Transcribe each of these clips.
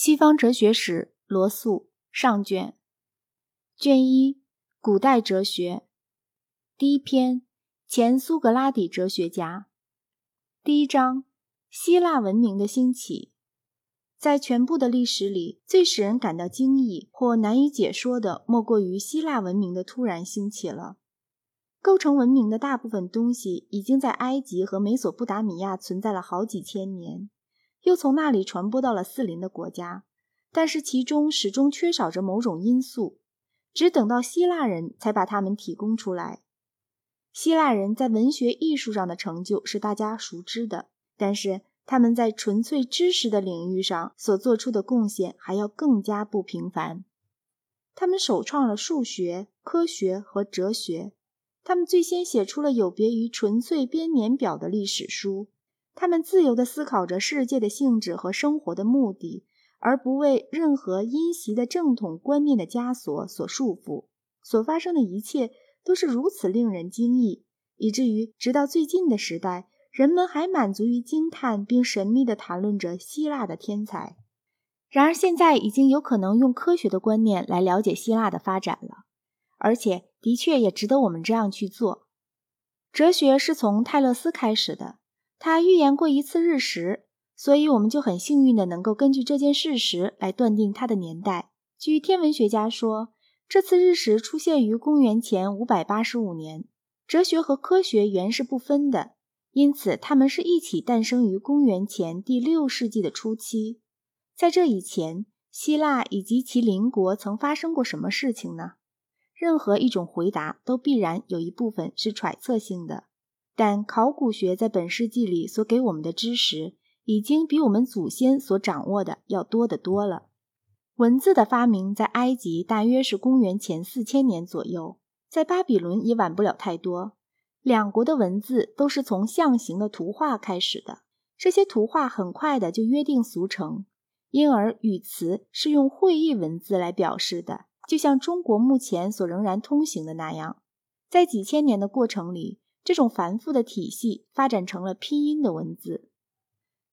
西方哲学史罗素上卷，卷一古代哲学，第一篇前苏格拉底哲学家，第一章希腊文明的兴起。在全部的历史里，最使人感到惊异或难以解说的，莫过于希腊文明的突然兴起了。构成文明的大部分东西，已经在埃及和美索不达米亚存在了好几千年。又从那里传播到了四邻的国家，但是其中始终缺少着某种因素，只等到希腊人才把它们提供出来。希腊人在文学艺术上的成就是大家熟知的，但是他们在纯粹知识的领域上所做出的贡献还要更加不平凡。他们首创了数学、科学和哲学，他们最先写出了有别于纯粹编年表的历史书。他们自由地思考着世界的性质和生活的目的，而不为任何因袭的正统观念的枷锁所束缚。所发生的一切都是如此令人惊异，以至于直到最近的时代，人们还满足于惊叹并神秘地谈论着希腊的天才。然而，现在已经有可能用科学的观念来了解希腊的发展了，而且的确也值得我们这样去做。哲学是从泰勒斯开始的。他预言过一次日食，所以我们就很幸运的能够根据这件事实来断定它的年代。据天文学家说，这次日食出现于公元前五百八十五年。哲学和科学原是不分的，因此他们是一起诞生于公元前第六世纪的初期。在这以前，希腊以及其邻国曾发生过什么事情呢？任何一种回答都必然有一部分是揣测性的。但考古学在本世纪里所给我们的知识，已经比我们祖先所掌握的要多得多了。文字的发明在埃及大约是公元前四千年左右，在巴比伦也晚不了太多。两国的文字都是从象形的图画开始的，这些图画很快的就约定俗成，因而语词是用会意文字来表示的，就像中国目前所仍然通行的那样。在几千年的过程里。这种繁复的体系发展成了拼音的文字。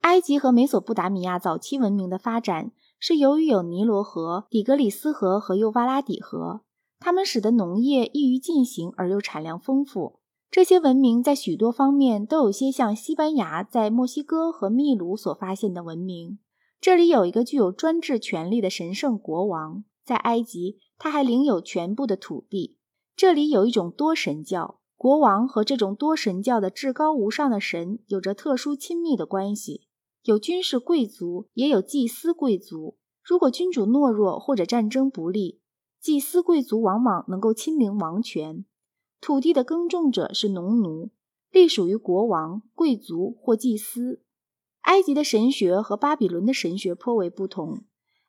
埃及和美索不达米亚早期文明的发展是由于有尼罗河、底格里斯河和幼发拉底河，它们使得农业易于进行而又产量丰富。这些文明在许多方面都有些像西班牙在墨西哥和秘鲁所发现的文明。这里有一个具有专制权力的神圣国王，在埃及他还领有全部的土地。这里有一种多神教。国王和这种多神教的至高无上的神有着特殊亲密的关系，有军事贵族，也有祭司贵族。如果君主懦弱或者战争不利，祭司贵族往往能够亲临王权。土地的耕种者是农奴，隶属于国王、贵族或祭司。埃及的神学和巴比伦的神学颇为不同。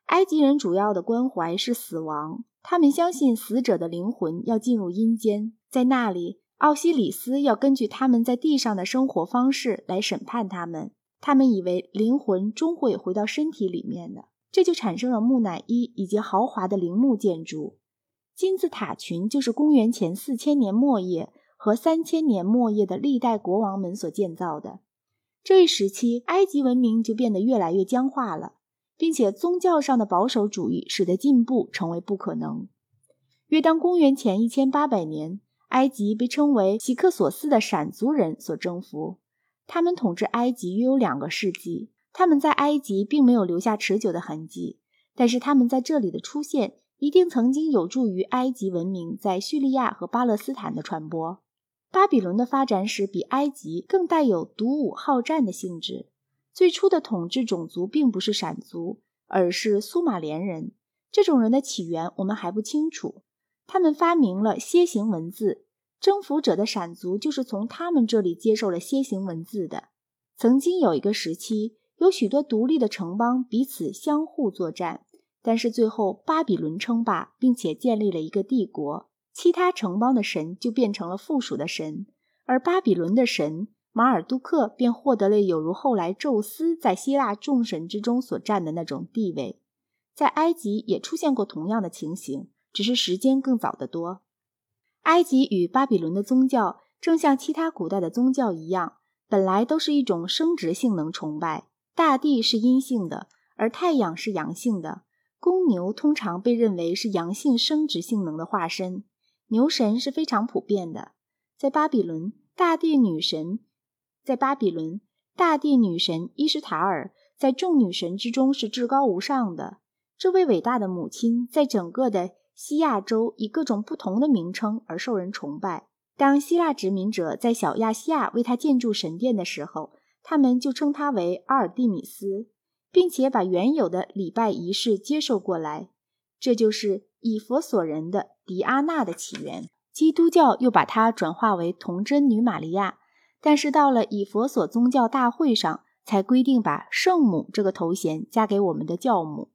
埃及人主要的关怀是死亡，他们相信死者的灵魂要进入阴间，在那里。奥西里斯要根据他们在地上的生活方式来审判他们。他们以为灵魂终会回到身体里面的，这就产生了木乃伊以及豪华的陵墓建筑。金字塔群就是公元前四千年末叶和三千年末叶的历代国王们所建造的。这一时期，埃及文明就变得越来越僵化了，并且宗教上的保守主义使得进步成为不可能。约当公元前一千八百年。埃及被称为希克索斯的闪族人所征服，他们统治埃及约有两个世纪。他们在埃及并没有留下持久的痕迹，但是他们在这里的出现一定曾经有助于埃及文明在叙利亚和巴勒斯坦的传播。巴比伦的发展史比埃及更带有独武好战的性质。最初的统治种族并不是闪族，而是苏马连人。这种人的起源我们还不清楚。他们发明了楔形文字，征服者的闪族就是从他们这里接受了楔形文字的。曾经有一个时期，有许多独立的城邦彼此相互作战，但是最后巴比伦称霸，并且建立了一个帝国，其他城邦的神就变成了附属的神，而巴比伦的神马尔杜克便获得了有如后来宙斯在希腊众神之中所占的那种地位。在埃及也出现过同样的情形。只是时间更早得多。埃及与巴比伦的宗教，正像其他古代的宗教一样，本来都是一种生殖性能崇拜。大地是阴性的，而太阳是阳性的。公牛通常被认为是阳性生殖性能的化身。牛神是非常普遍的。在巴比伦，大地女神在巴比伦，大地女神伊什塔尔在众女神之中是至高无上的。这位伟大的母亲在整个的西亚洲以各种不同的名称而受人崇拜。当希腊殖民者在小亚细亚为他建筑神殿的时候，他们就称他为阿尔蒂米斯。并且把原有的礼拜仪式接受过来，这就是以佛所人的狄阿娜的起源。基督教又把它转化为童贞女玛利亚，但是到了以佛所宗教大会上，才规定把圣母这个头衔加给我们的教母。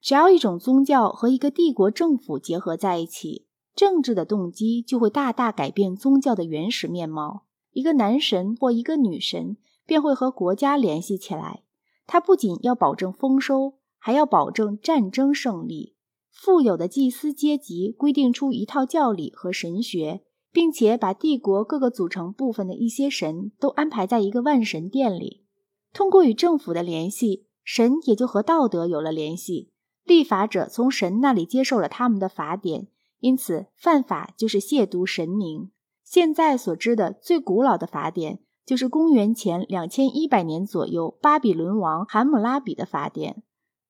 只要一种宗教和一个帝国政府结合在一起，政治的动机就会大大改变宗教的原始面貌。一个男神或一个女神便会和国家联系起来。他不仅要保证丰收，还要保证战争胜利。富有的祭司阶级规定出一套教理和神学，并且把帝国各个组成部分的一些神都安排在一个万神殿里。通过与政府的联系，神也就和道德有了联系。立法者从神那里接受了他们的法典，因此犯法就是亵渎神明。现在所知的最古老的法典。就是公元前两千一百年左右，巴比伦王罕姆拉比的法典。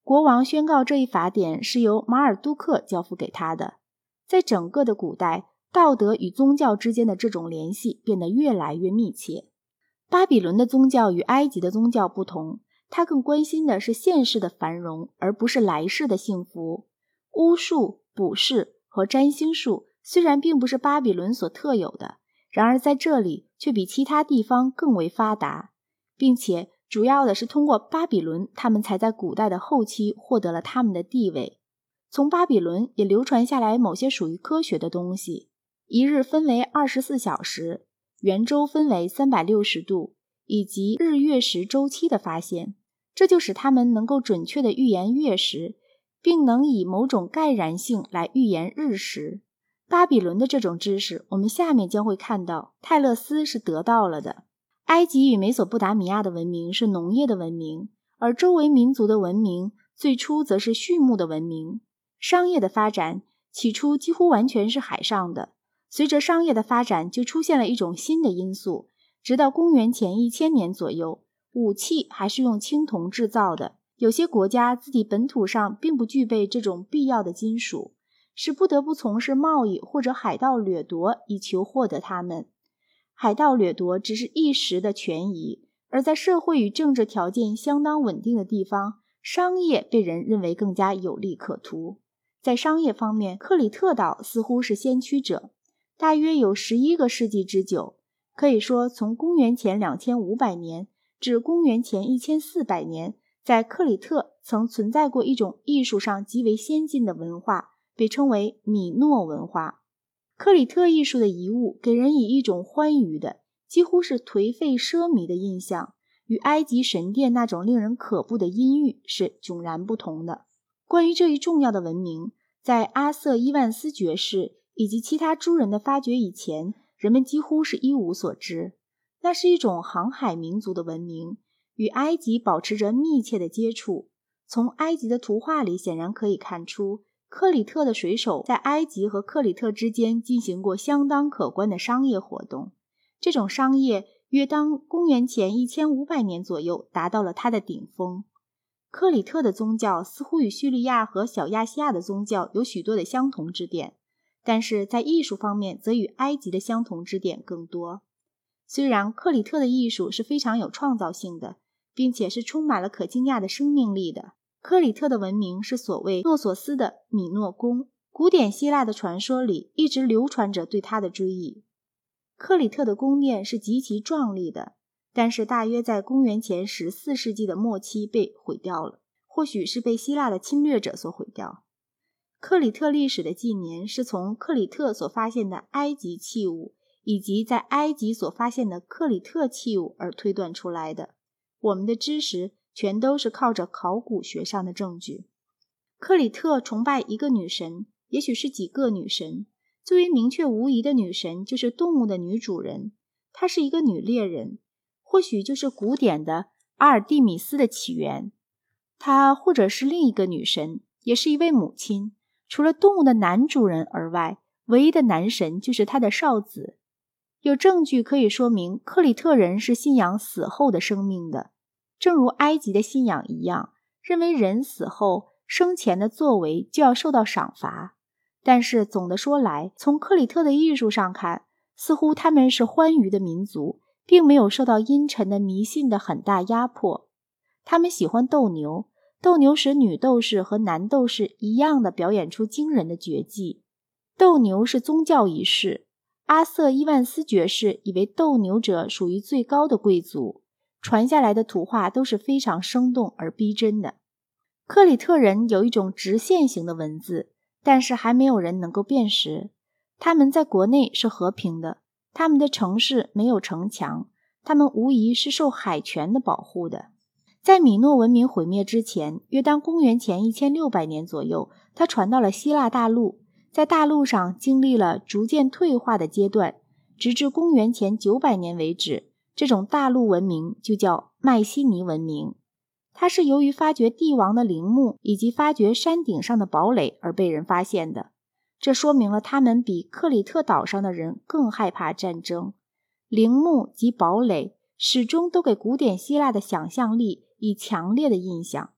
国王宣告这一法典是由马尔杜克交付给他的。在整个的古代，道德与宗教之间的这种联系变得越来越密切。巴比伦的宗教与埃及的宗教不同，他更关心的是现世的繁荣，而不是来世的幸福。巫术、卜筮和占星术虽然并不是巴比伦所特有的。然而，在这里却比其他地方更为发达，并且主要的是通过巴比伦，他们才在古代的后期获得了他们的地位。从巴比伦也流传下来某些属于科学的东西：一日分为二十四小时，圆周分为三百六十度，以及日月食周期的发现。这就使他们能够准确地预言月食，并能以某种盖然性来预言日食。巴比伦的这种知识，我们下面将会看到，泰勒斯是得到了的。埃及与美索不达米亚的文明是农业的文明，而周围民族的文明最初则是畜牧的文明。商业的发展起初几乎完全是海上的，随着商业的发展，就出现了一种新的因素。直到公元前一千年左右，武器还是用青铜制造的。有些国家自己本土上并不具备这种必要的金属。是不得不从事贸易或者海盗掠夺以求获得它们。海盗掠夺只是一时的权宜，而在社会与政治条件相当稳定的地方，商业被人认为更加有利可图。在商业方面，克里特岛似乎是先驱者，大约有十一个世纪之久。可以说，从公元前两千五百年至公元前一千四百年，在克里特曾存在过一种艺术上极为先进的文化。被称为米诺文化，克里特艺术的遗物给人以一种欢愉的、几乎是颓废奢靡的印象，与埃及神殿那种令人可怖的阴郁是迥然不同的。关于这一重要的文明，在阿瑟·伊万斯爵士以及其他诸人的发掘以前，人们几乎是一无所知。那是一种航海民族的文明，与埃及保持着密切的接触。从埃及的图画里显然可以看出。克里特的水手在埃及和克里特之间进行过相当可观的商业活动。这种商业约当公元前一千五百年左右达到了它的顶峰。克里特的宗教似乎与叙利亚和小亚细亚的宗教有许多的相同之点，但是在艺术方面则与埃及的相同之点更多。虽然克里特的艺术是非常有创造性的，并且是充满了可惊讶的生命力的。克里特的文明是所谓诺索斯的米诺宫，古典希腊的传说里一直流传着对他的追忆。克里特的宫殿是极其壮丽的，但是大约在公元前十四世纪的末期被毁掉了，或许是被希腊的侵略者所毁掉。克里特历史的纪年是从克里特所发现的埃及器物以及在埃及所发现的克里特器物而推断出来的。我们的知识。全都是靠着考古学上的证据。克里特崇拜一个女神，也许是几个女神。最为明确无疑的女神就是动物的女主人，她是一个女猎人，或许就是古典的阿尔蒂米斯的起源。她或者是另一个女神，也是一位母亲。除了动物的男主人而外，唯一的男神就是他的少子。有证据可以说明克里特人是信仰死后的生命的，正如埃及的信仰一样，认为人死后生前的作为就要受到赏罚。但是总的说来，从克里特的艺术上看，似乎他们是欢愉的民族，并没有受到阴沉的迷信的很大压迫。他们喜欢斗牛，斗牛使女斗士和男斗士一样的表演出惊人的绝技。斗牛是宗教仪式。阿瑟·伊万斯爵士以为斗牛者属于最高的贵族，传下来的图画都是非常生动而逼真的。克里特人有一种直线型的文字，但是还没有人能够辨识。他们在国内是和平的，他们的城市没有城墙，他们无疑是受海权的保护的。在米诺文明毁灭之前，约当公元前一千六百年左右，它传到了希腊大陆。在大陆上经历了逐渐退化的阶段，直至公元前九百年为止。这种大陆文明就叫迈锡尼文明。它是由于发掘帝王的陵墓以及发掘山顶上的堡垒而被人发现的。这说明了他们比克里特岛上的人更害怕战争。陵墓及堡垒始终都给古典希腊的想象力以强烈的印象。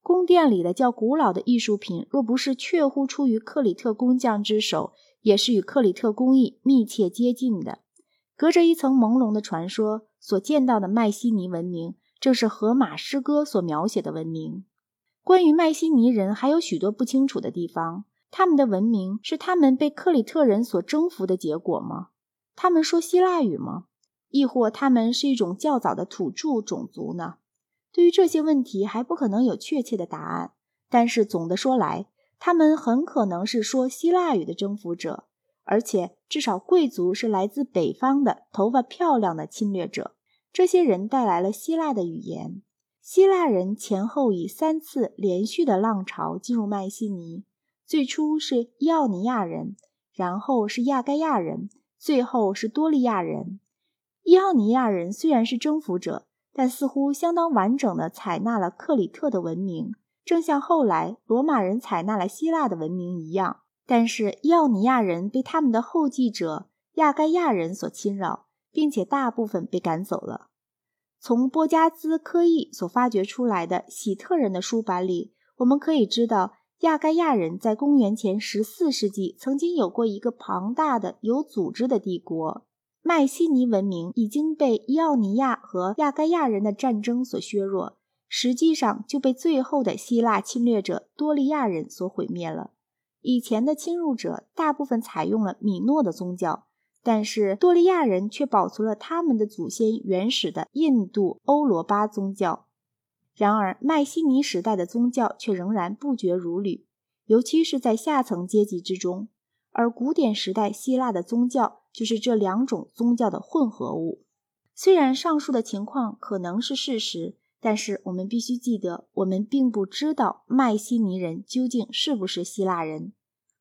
宫殿里的较古老的艺术品，若不是确乎出于克里特工匠之手，也是与克里特工艺密切接近的。隔着一层朦胧的传说，所见到的迈锡尼文明，正是荷马诗歌所描写的文明。关于迈锡尼人，还有许多不清楚的地方。他们的文明是他们被克里特人所征服的结果吗？他们说希腊语吗？亦或他们是一种较早的土著种族呢？对于这些问题还不可能有确切的答案，但是总的说来，他们很可能是说希腊语的征服者，而且至少贵族是来自北方的头发漂亮的侵略者。这些人带来了希腊的语言。希腊人前后以三次连续的浪潮进入迈锡尼，最初是伊奥尼亚人，然后是亚该亚人，最后是多利亚人。伊奥尼亚人虽然是征服者。但似乎相当完整的采纳了克里特的文明，正像后来罗马人采纳了希腊的文明一样。但是伊奥尼亚人被他们的后继者亚该亚人所侵扰，并且大部分被赶走了。从波加兹科伊所发掘出来的喜特人的书版里，我们可以知道，亚该亚人在公元前十四世纪曾经有过一个庞大的有组织的帝国。迈锡尼文明已经被伊奥尼亚和亚该亚人的战争所削弱，实际上就被最后的希腊侵略者多利亚人所毁灭了。以前的侵入者大部分采用了米诺的宗教，但是多利亚人却保存了他们的祖先原始的印度欧罗巴宗教。然而，迈锡尼时代的宗教却仍然不绝如缕，尤其是在下层阶级之中。而古典时代希腊的宗教就是这两种宗教的混合物。虽然上述的情况可能是事实，但是我们必须记得，我们并不知道迈锡尼人究竟是不是希腊人。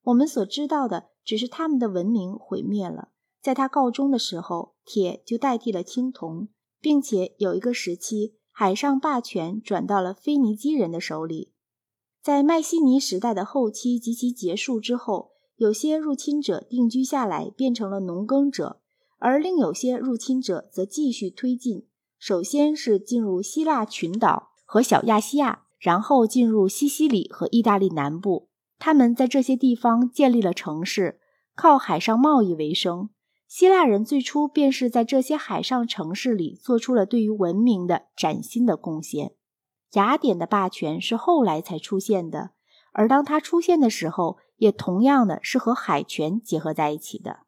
我们所知道的只是他们的文明毁灭了，在他告终的时候，铁就代替了青铜，并且有一个时期，海上霸权转到了腓尼基人的手里。在迈锡尼时代的后期及其结束之后。有些入侵者定居下来，变成了农耕者，而另有些入侵者则继续推进。首先是进入希腊群岛和小亚细亚，然后进入西西里和意大利南部。他们在这些地方建立了城市，靠海上贸易为生。希腊人最初便是在这些海上城市里做出了对于文明的崭新的贡献。雅典的霸权是后来才出现的，而当它出现的时候。也同样的是和海权结合在一起的。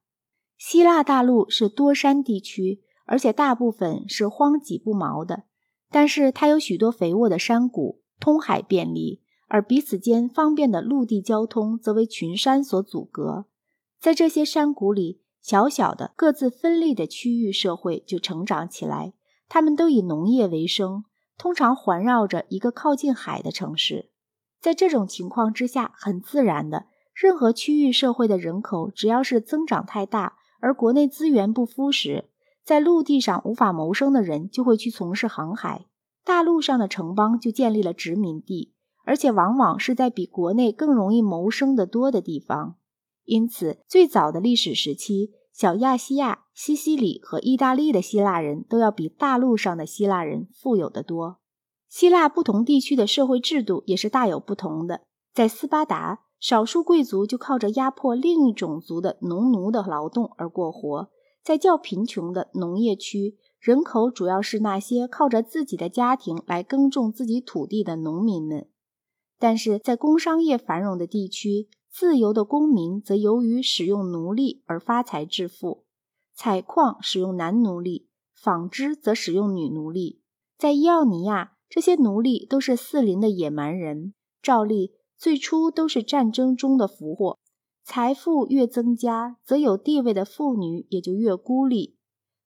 希腊大陆是多山地区，而且大部分是荒瘠不毛的，但是它有许多肥沃的山谷，通海便利，而彼此间方便的陆地交通则为群山所阻隔。在这些山谷里，小小的各自分立的区域社会就成长起来，他们都以农业为生，通常环绕着一个靠近海的城市。在这种情况之下，很自然的。任何区域社会的人口，只要是增长太大，而国内资源不敷时，在陆地上无法谋生的人就会去从事航海。大陆上的城邦就建立了殖民地，而且往往是在比国内更容易谋生的多的地方。因此，最早的历史时期，小亚细亚、西西里和意大利的希腊人都要比大陆上的希腊人富有得多。希腊不同地区的社会制度也是大有不同的。在斯巴达，少数贵族就靠着压迫另一种族的农奴的劳动而过活；在较贫穷的农业区，人口主要是那些靠着自己的家庭来耕种自己土地的农民们，但是在工商业繁荣的地区，自由的公民则由于使用奴隶而发财致富。采矿使用男奴隶，纺织则使用女奴隶。在伊奥尼亚，这些奴隶都是四邻的野蛮人，照例最初都是战争中的俘获。财富越增加，则有地位的妇女也就越孤立。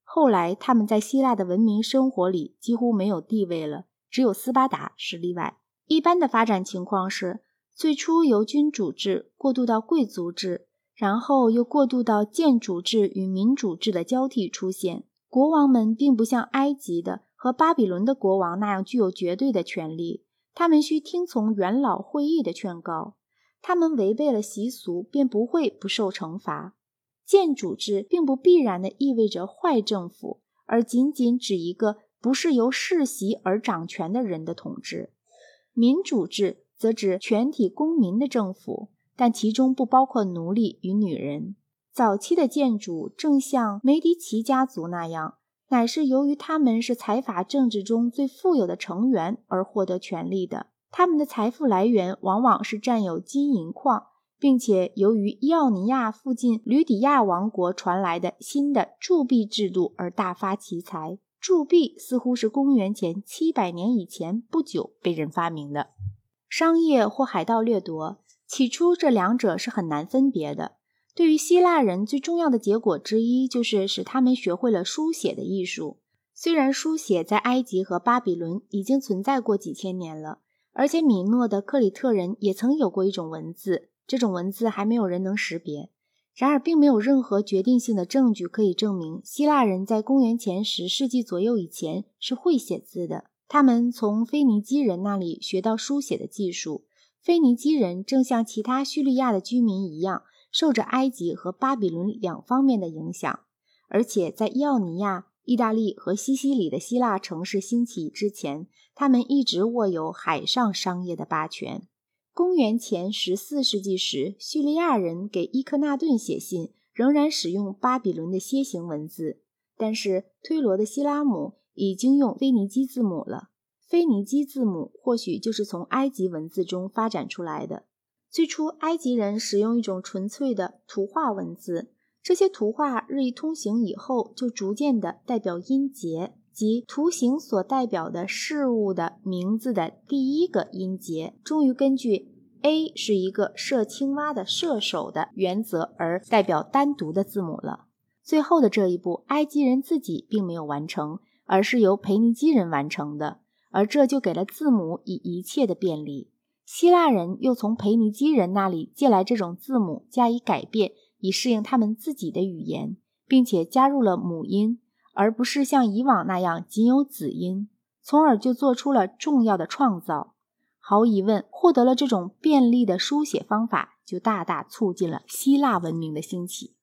后来，他们在希腊的文明生活里几乎没有地位了，只有斯巴达是例外。一般的发展情况是，最初由君主制过渡到贵族制，然后又过渡到建主制与民主制的交替出现。国王们并不像埃及的和巴比伦的国王那样具有绝对的权利，他们需听从元老会议的劝告，他们违背了习俗便不会不受惩罚。建主制并不必然的意味着坏政府，而仅仅指一个不是由世袭而掌权的人的统治。民主制则指全体公民的政府，但其中不包括奴隶与女人。早期的建主正像梅迪奇家族那样，乃是由于他们是财阀政治中最富有的成员而获得权力的。他们的财富来源往往是占有金银矿。并且由于伊奥尼亚附近吕底亚王国传来的新的铸币制度而大发其财。铸币似乎是公元前七百年以前不久被人发明的。商业或海盗掠夺，起初这两者是很难分别的。对于希腊人最重要的结果之一，就是使他们学会了书写的艺术。虽然书写在埃及和巴比伦已经存在过几千年了，而且米诺的克里特人也曾有过一种文字。这种文字还没有人能识别，然而并没有任何决定性的证据可以证明希腊人在公元前十世纪左右以前是会写字的。他们从腓尼基人那里学到书写的技术。腓尼基人正像其他叙利亚的居民一样，受着埃及和巴比伦两方面的影响，而且在伊奥尼亚、意大利和西西里的希腊城市兴起之前，他们一直握有海上商业的霸权。公元前十四世纪时，叙利亚人给伊克纳顿写信，仍然使用巴比伦的楔形文字。但是推罗的希拉姆已经用腓尼基字母了。腓尼基字母或许就是从埃及文字中发展出来的。最初，埃及人使用一种纯粹的图画文字，这些图画日益通行以后，就逐渐的代表音节。即图形所代表的事物的名字的第一个音节，终于根据 A 是一个射青蛙的射手的原则而代表单独的字母了。最后的这一步，埃及人自己并没有完成，而是由腓尼基人完成的，而这就给了字母以一切的便利。希腊人又从腓尼基人那里借来这种字母，加以改变，以适应他们自己的语言，并且加入了母音。而不是像以往那样仅有子音，从而就做出了重要的创造。毫无疑问，获得了这种便利的书写方法，就大大促进了希腊文明的兴起。